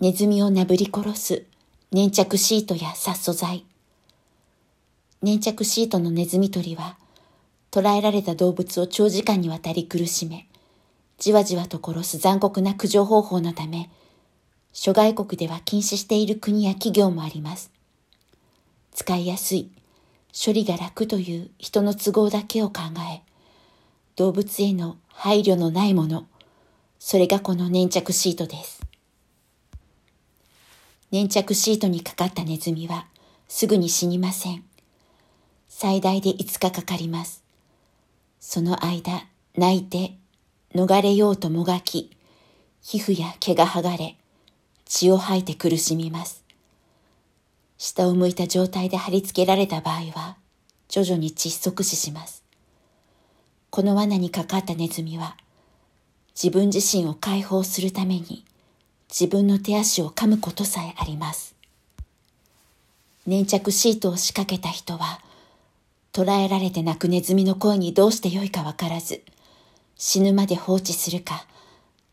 ネズミをなぶり殺す粘着シートや殺素剤。粘着シートのネズミ捕りは、捕らえられた動物を長時間にわたり苦しめ、じわじわと殺す残酷な駆除方法のため、諸外国では禁止している国や企業もあります。使いやすい、処理が楽という人の都合だけを考え、動物への配慮のないもの、それがこの粘着シートです。粘着シートにかかったネズミはすぐに死にません。最大で5日かかります。その間、泣いて、逃れようともがき、皮膚や毛が剥がれ、血を吐いて苦しみます。下を向いた状態で貼り付けられた場合は、徐々に窒息死します。この罠にかかったネズミは、自分自身を解放するために、自分の手足を噛むことさえあります。粘着シートを仕掛けた人は、捕らえられて泣くネズミの声にどうしてよいかわからず、死ぬまで放置するか、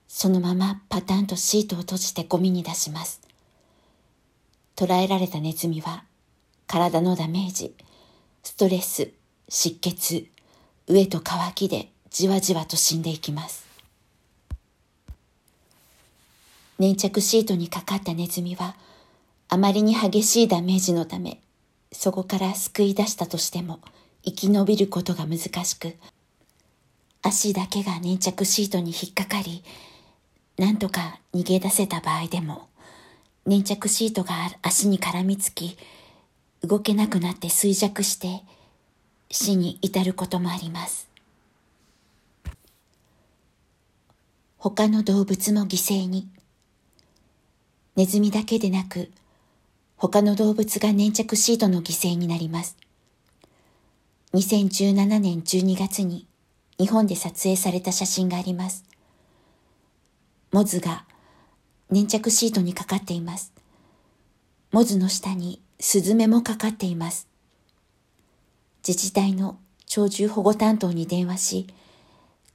そのままパタンとシートを閉じてゴミに出します。捕らえられたネズミは、体のダメージ、ストレス、湿気、飢えと渇きでじわじわと死んでいきます。粘着シートにかかったネズミは、あまりに激しいダメージのため、そこから救い出したとしても生き延びることが難しく、足だけが粘着シートに引っかかり、なんとか逃げ出せた場合でも、粘着シートが足に絡みつき、動けなくなって衰弱して死に至ることもあります。他の動物も犠牲に。ネズミだけでなく、他の動物が粘着シートの犠牲になります。2017年12月に日本で撮影された写真があります。モズが粘着シートにかかっています。モズの下にスズメもかかっています。自治体の鳥獣保護担当に電話し、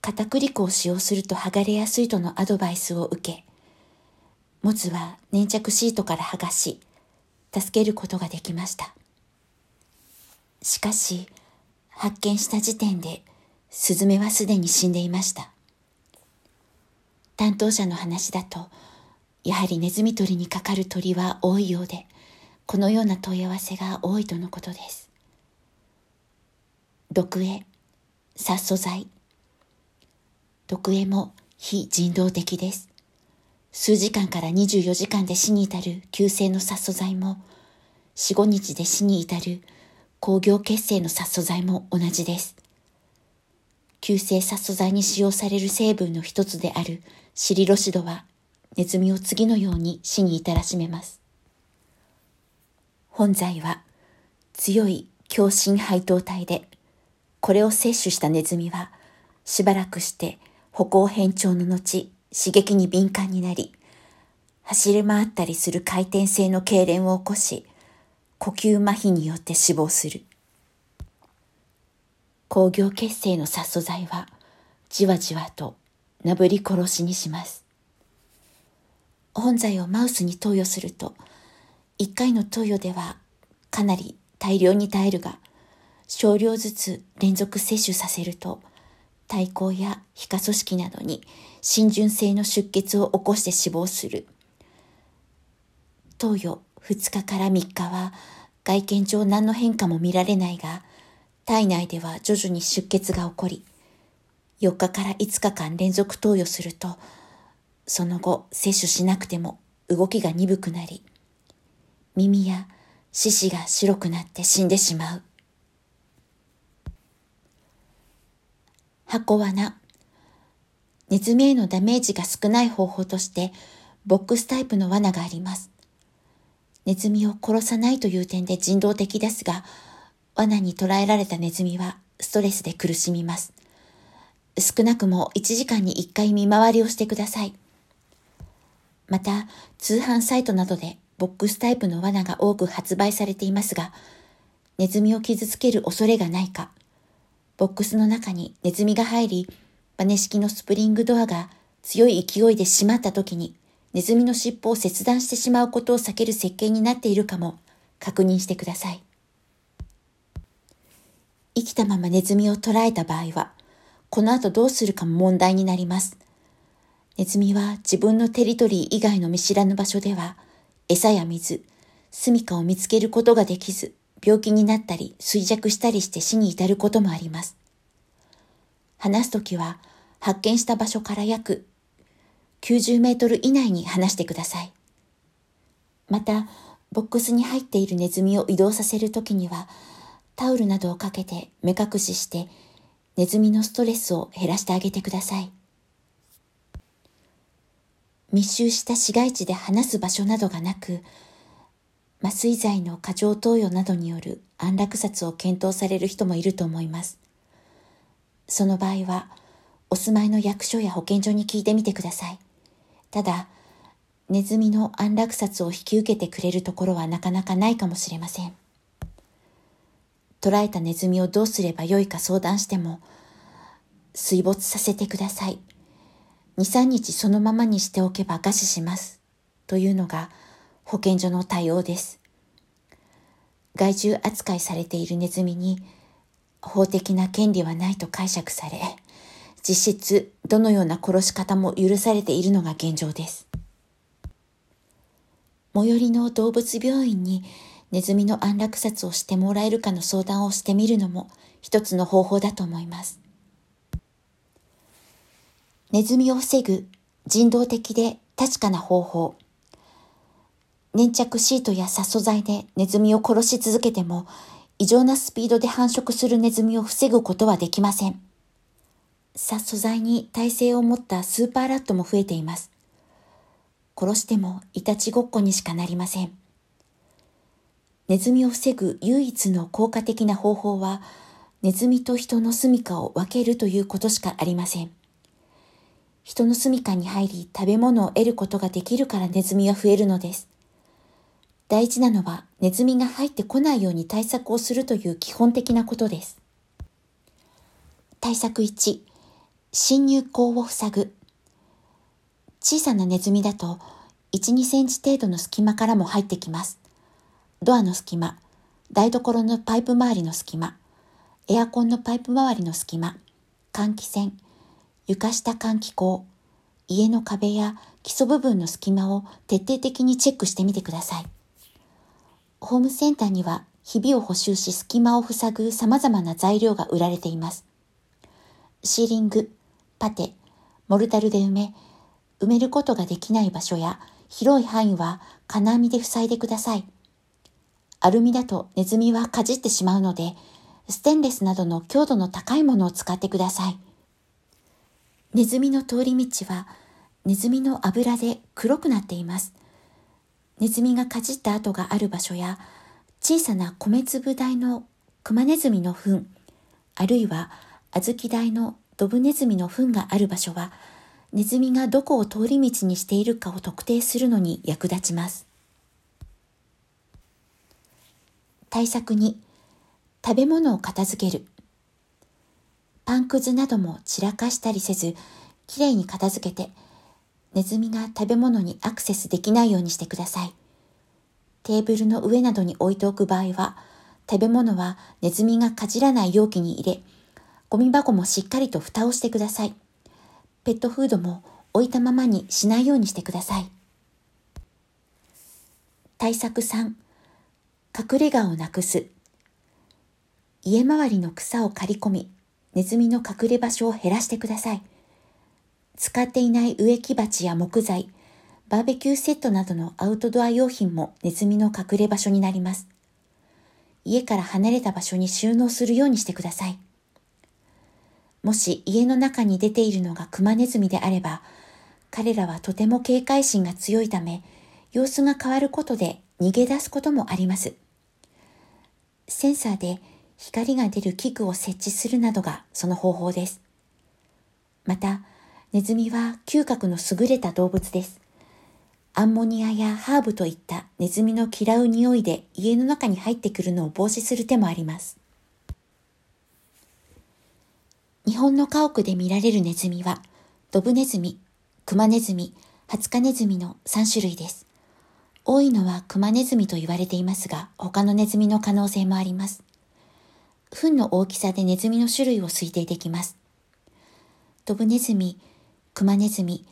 片栗粉を使用すると剥がれやすいとのアドバイスを受け、モズは粘着シートから剥がし、助けることができました。しかし、発見した時点で、スズメはすでに死んでいました。担当者の話だと、やはりネズミ捕りにかかる鳥は多いようで、このような問い合わせが多いとのことです。毒餌、殺素剤。毒餌も非人道的です。数時間から24時間で死に至る急性の殺素剤も、4、5日で死に至る工業血清の殺素剤も同じです。急性殺素剤に使用される成分の一つであるシリロシドは、ネズミを次のように死に至らしめます。本剤は強い強心配糖体で、これを摂取したネズミは、しばらくして歩行変調の後、刺激に敏感になり、走り回ったりする回転性の痙攣を起こし、呼吸麻痺によって死亡する。工業血清の殺素剤は、じわじわとなぶり殺しにします。本剤をマウスに投与すると、一回の投与ではかなり大量に耐えるが、少量ずつ連続摂取させると、体高や皮下組織などに浸潤性の出血を起こして死亡する。投与2日から3日は外見上何の変化も見られないが、体内では徐々に出血が起こり、4日から5日間連続投与すると、その後摂取しなくても動きが鈍くなり、耳や四肢が白くなって死んでしまう。箱罠。ネズミへのダメージが少ない方法として、ボックスタイプの罠があります。ネズミを殺さないという点で人道的ですが、罠に捕らえられたネズミはストレスで苦しみます。少なくも1時間に1回見回りをしてください。また、通販サイトなどでボックスタイプの罠が多く発売されていますが、ネズミを傷つける恐れがないか、ボックスの中にネズミが入り、バネ式のスプリングドアが強い勢いで閉まった時にネズミの尻尾を切断してしまうことを避ける設計になっているかも確認してください。生きたままネズミを捕らえた場合は、この後どうするかも問題になります。ネズミは自分のテリトリー以外の見知らぬ場所では、餌や水、住処を見つけることができず、病気になったり衰弱したりして死に至ることもあります。話すときは、発見した場所から約90メートル以内に離してください。また、ボックスに入っているネズミを移動させるときには、タオルなどをかけて目隠しして、ネズミのストレスを減らしてあげてください。密集した市街地で話す場所などがなく、麻酔剤の過剰投与などによる安楽殺を検討される人もいると思います。その場合は、お住まいの役所や保健所に聞いてみてください。ただ、ネズミの安楽殺を引き受けてくれるところはなかなかないかもしれません。捕らえたネズミをどうすればよいか相談しても、水没させてください。2、3日そのままにしておけば餓死します。というのが保健所の対応です。害獣扱いされているネズミに法的な権利はないと解釈され、実質どのような殺し方も許されているのが現状です。最寄りの動物病院にネズミの安楽殺をしてもらえるかの相談をしてみるのも一つの方法だと思います。ネズミを防ぐ人道的で確かな方法。粘着シートや殺素剤でネズミを殺し続けても異常なスピードで繁殖するネズミを防ぐことはできません。殺素材に耐性を持ったスーパーラットも増えています。殺してもいたちごっこにしかなりません。ネズミを防ぐ唯一の効果的な方法は、ネズミと人の住処を分けるということしかありません。人の住処に入り食べ物を得ることができるからネズミは増えるのです。大事なのはネズミが入ってこないように対策をするという基本的なことです。対策1、侵入口を塞ぐ。小さなネズミだと1、2センチ程度の隙間からも入ってきます。ドアの隙間、台所のパイプ周りの隙間、エアコンのパイプ周りの隙間、換気扇、床下換気口、家の壁や基礎部分の隙間を徹底的にチェックしてみてください。ホームセンターにはひびを補修し隙間を塞ぐ様々な材料が売られています。シーリング、パテ、モルタルで埋め、埋めることができない場所や広い範囲は金網で塞いでください。アルミだとネズミはかじってしまうので、ステンレスなどの強度の高いものを使ってください。ネズミの通り道はネズミの油で黒くなっています。ネズミがかじった跡がある場所や小さな米粒大のクマネズミの糞、あるいは小豆大のドブネズミの糞がある場所は、ネズミがどこを通り道にしているかを特定するのに役立ちます。対策に、食べ物を片付ける。パンくずなども散らかしたりせず、きれいに片付けて、ネズミが食べ物にアクセスできないようにしてください。テーブルの上などに置いておく場合は、食べ物はネズミがかじらない容器に入れ、ゴミ箱もしっかりと蓋をしてください。ペットフードも置いたままにしないようにしてください。対策3、隠れ家をなくす。家周りの草を刈り込み、ネズミの隠れ場所を減らしてください。使っていない植木鉢や木材、バーベキューセットなどのアウトドア用品もネズミの隠れ場所になります。家から離れた場所に収納するようにしてください。もし家の中に出ているのがクマネズミであれば、彼らはとても警戒心が強いため、様子が変わることで逃げ出すこともあります。センサーで光が出る器具を設置するなどがその方法です。また、ネズミは嗅覚の優れた動物です。アンモニアやハーブといったネズミの嫌う匂いで家の中に入ってくるのを防止する手もあります。日本の家屋で見られるネズミは、ドブネズミ、クマネズミ、ハツカネズミの3種類です。多いのはクマネズミと言われていますが、他のネズミの可能性もあります。糞の大きさでネズミの種類を推定できます。ドブネズミ、クマネズミ、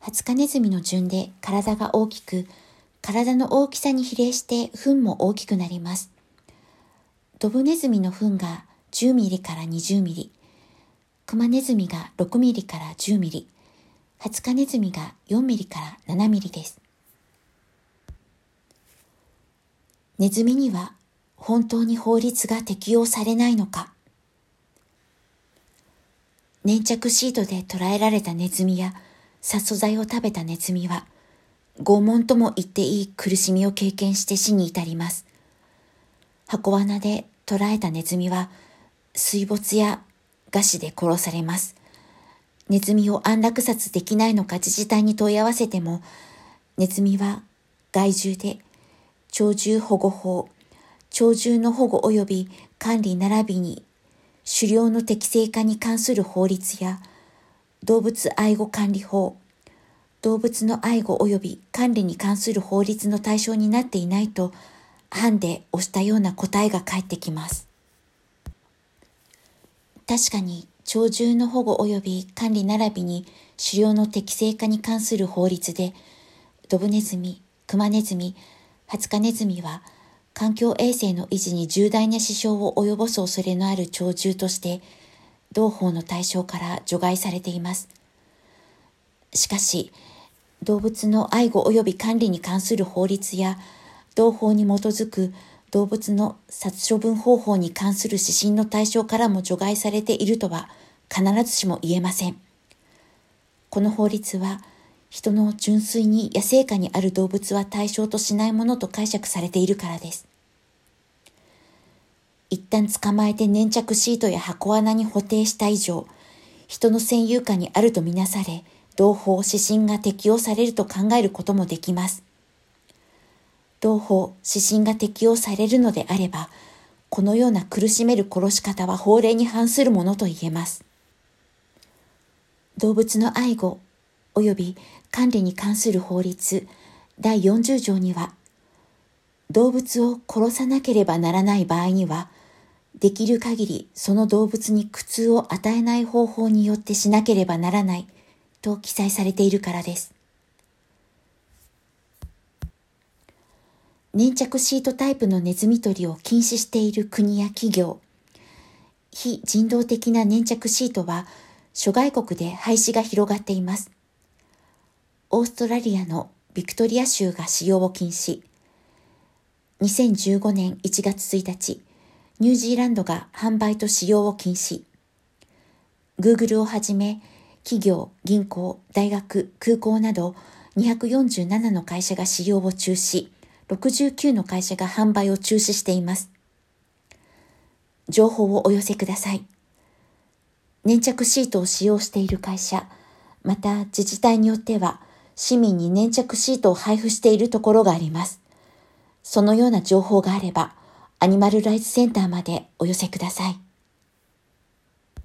ハツカネズミの順で体が大きく、体の大きさに比例して糞も大きくなります。ドブネズミの糞が10ミリから20ミリ、クマネズミが6ミリから10ミリ、ハツカネズミが4ミリから7ミリです。ネズミには本当に法律が適用されないのか粘着シートで捕らえられたネズミや殺素剤を食べたネズミは、拷問とも言っていい苦しみを経験して死に至ります。箱罠で捕らえたネズミは、水没や餓死で殺されます。ネズミを安楽殺できないのか自治体に問い合わせても、ネズミは害獣で、鳥獣保護法、鳥獣の保護及び管理並びに狩猟の適正化に関する法律や、動物愛護管理法、動物の愛護及び管理に関する法律の対象になっていないと、判で押したような答えが返ってきます。確かに、鳥獣の保護及び管理並びに狩猟の適正化に関する法律で、ドブネズミ、クマネズミ、ハツカネズミは、環境衛生の維持に重大な支障を及ぼす恐れのある鳥獣として、同法の対象から除外されています。しかし、動物の愛護及び管理に関する法律や、同法に基づく動物の殺処分方法に関する指針の対象からも除外されているとは必ずしも言えません。この法律は、人の純粋に野生下にある動物は対象としないものと解釈されているからです。一旦捕まえて粘着シートや箱穴に固定した以上、人の占有下にあるとみなされ、同法指針が適用されると考えることもできます。同法指針が適用されるのであれば、このような苦しめる殺し方は法令に反するものと言えます。動物の愛護及び管理に関する法律第40条には、動物を殺さなければならない場合には、できる限りその動物に苦痛を与えない方法によってしなければならないと記載されているからです。粘着シートタイプのネズミ捕りを禁止している国や企業、非人道的な粘着シートは諸外国で廃止が広がっています。オーストラリアのビクトリア州が使用を禁止。2015年1月1日、ニュージーランドが販売と使用を禁止。Google をはじめ、企業、銀行、大学、空港など247の会社が使用を中止、69の会社が販売を中止しています。情報をお寄せください。粘着シートを使用している会社、また自治体によっては市民に粘着シートを配布しているところがあります。そのような情報があれば、アニマルライツセンターまでお寄せください。